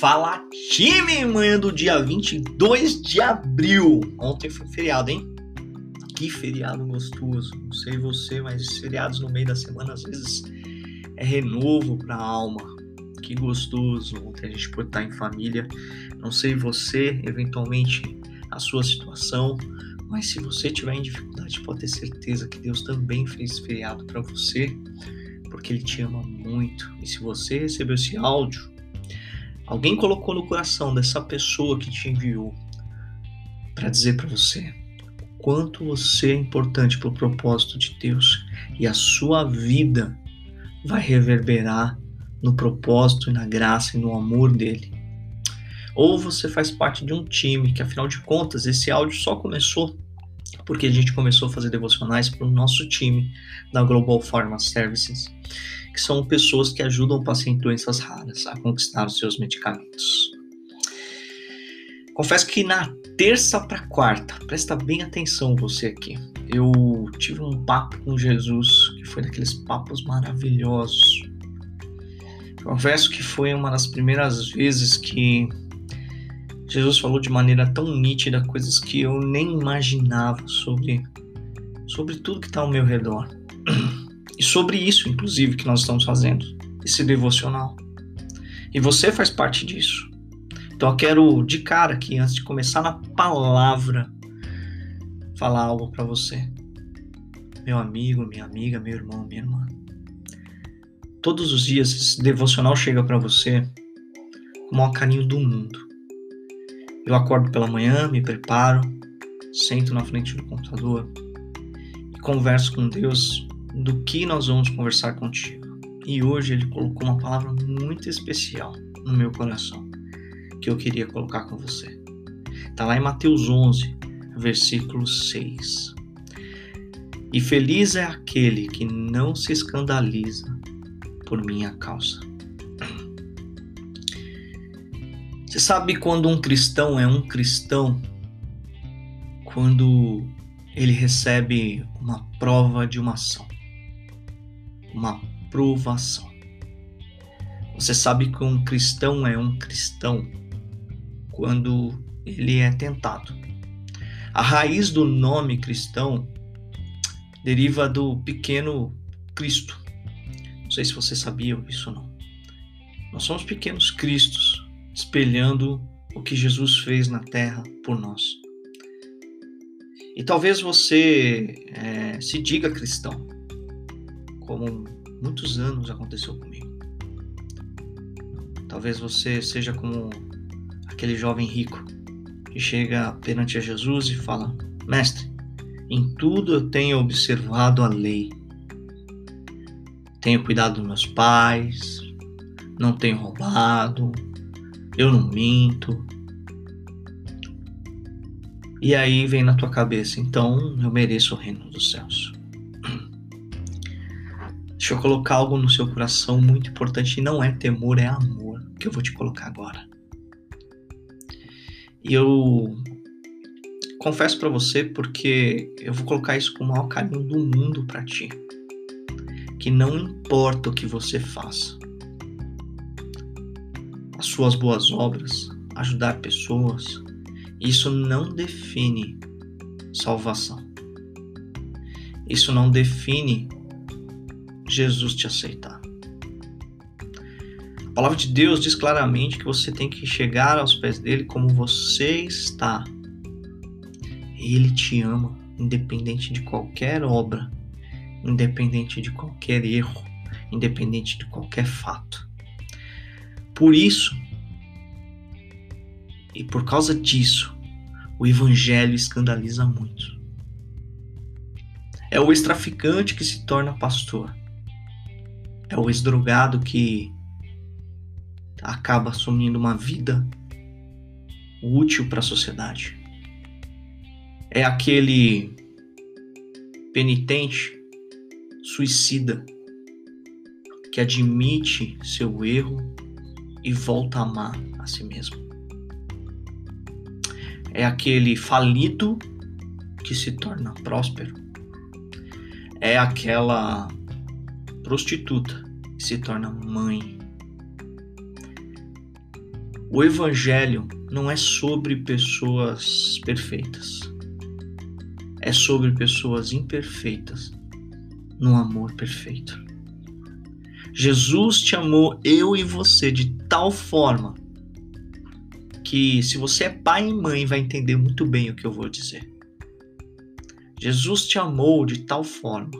Fala time, manhã do dia 22 de abril. Ontem foi feriado, hein? Que feriado gostoso. Não sei você, mas feriados no meio da semana às vezes é renovo para a alma. Que gostoso. Ontem a gente pode estar em família. Não sei você, eventualmente a sua situação, mas se você tiver em dificuldade, pode ter certeza que Deus também fez feriado para você, porque Ele te ama muito. E se você recebeu esse áudio, Alguém colocou no coração dessa pessoa que te enviou para dizer para você o quanto você é importante para o propósito de Deus e a sua vida vai reverberar no propósito e na graça e no amor dele. Ou você faz parte de um time que, afinal de contas, esse áudio só começou porque a gente começou a fazer devocionais para o nosso time da Global Pharma Services que são pessoas que ajudam pacientes de doenças raras a conquistar os seus medicamentos. Confesso que na terça para quarta, presta bem atenção você aqui. Eu tive um papo com Jesus que foi daqueles papos maravilhosos. Confesso que foi uma das primeiras vezes que Jesus falou de maneira tão nítida coisas que eu nem imaginava sobre sobre tudo que está ao meu redor. E sobre isso, inclusive, que nós estamos fazendo, esse devocional. E você faz parte disso. Então eu quero, de cara aqui, antes de começar na palavra, falar algo para você. Meu amigo, minha amiga, meu irmão, minha irmã. Todos os dias esse devocional chega para você com o carinho do mundo. Eu acordo pela manhã, me preparo, sento na frente do computador e converso com Deus do que nós vamos conversar contigo. E hoje ele colocou uma palavra muito especial no meu coração que eu queria colocar com você. Está lá em Mateus 11, versículo 6. E feliz é aquele que não se escandaliza por minha causa. Você sabe quando um cristão é um cristão? Quando ele recebe uma prova de uma ação uma provação. Você sabe que um cristão é um cristão quando ele é tentado. A raiz do nome cristão deriva do pequeno Cristo. Não sei se você sabia isso ou não. Nós somos pequenos Cristos, espelhando o que Jesus fez na terra por nós. E talvez você é, se diga cristão, como muitos anos aconteceu comigo. Talvez você seja como aquele jovem rico que chega perante a Jesus e fala: Mestre, em tudo eu tenho observado a lei. Tenho cuidado dos meus pais, não tenho roubado, eu não minto. E aí vem na tua cabeça, então eu mereço o reino dos céus. Deixa eu colocar algo no seu coração muito importante não é temor, é amor que eu vou te colocar agora. E eu confesso para você porque eu vou colocar isso com o maior carinho do mundo para ti. Que não importa o que você faça, suas boas obras, ajudar pessoas, isso não define salvação. Isso não define Jesus te aceitar. A palavra de Deus diz claramente que você tem que chegar aos pés dele como você está. Ele te ama, independente de qualquer obra, independente de qualquer erro, independente de qualquer fato. Por isso, e por causa disso, o evangelho escandaliza muito. É o ex-traficante que se torna pastor é o ex-drogado que acaba assumindo uma vida útil para a sociedade. É aquele penitente, suicida, que admite seu erro e volta a amar a si mesmo. É aquele falido que se torna próspero. É aquela prostituta que se torna mãe. O Evangelho não é sobre pessoas perfeitas, é sobre pessoas imperfeitas no amor perfeito. Jesus te amou, eu e você, de tal forma que, se você é pai e mãe, vai entender muito bem o que eu vou dizer. Jesus te amou de tal forma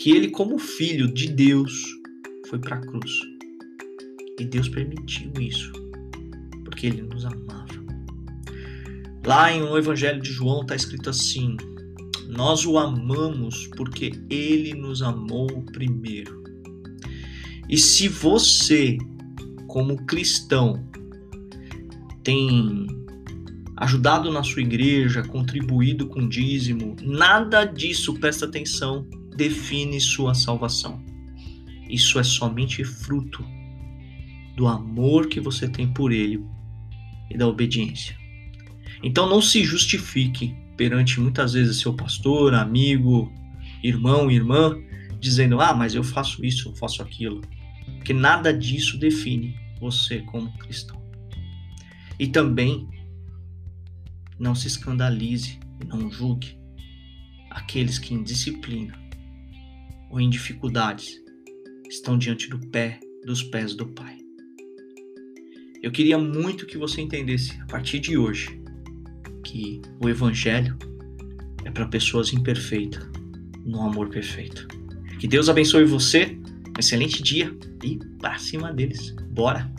que ele, como filho de Deus, foi para a cruz. E Deus permitiu isso, porque ele nos amava. Lá em o Evangelho de João está escrito assim: Nós o amamos porque ele nos amou primeiro. E se você, como cristão, tem ajudado na sua igreja, contribuído com dízimo, nada disso, presta atenção, define sua salvação. Isso é somente fruto do amor que você tem por ele e da obediência. Então não se justifique perante muitas vezes seu pastor, amigo, irmão, irmã, dizendo: "Ah, mas eu faço isso, eu faço aquilo". Porque nada disso define você como cristão. E também não se escandalize e não julgue aqueles que em disciplina ou em dificuldades estão diante do pé dos pés do Pai. Eu queria muito que você entendesse a partir de hoje que o Evangelho é para pessoas imperfeitas no amor perfeito. Que Deus abençoe você, um excelente dia e para cima deles. Bora!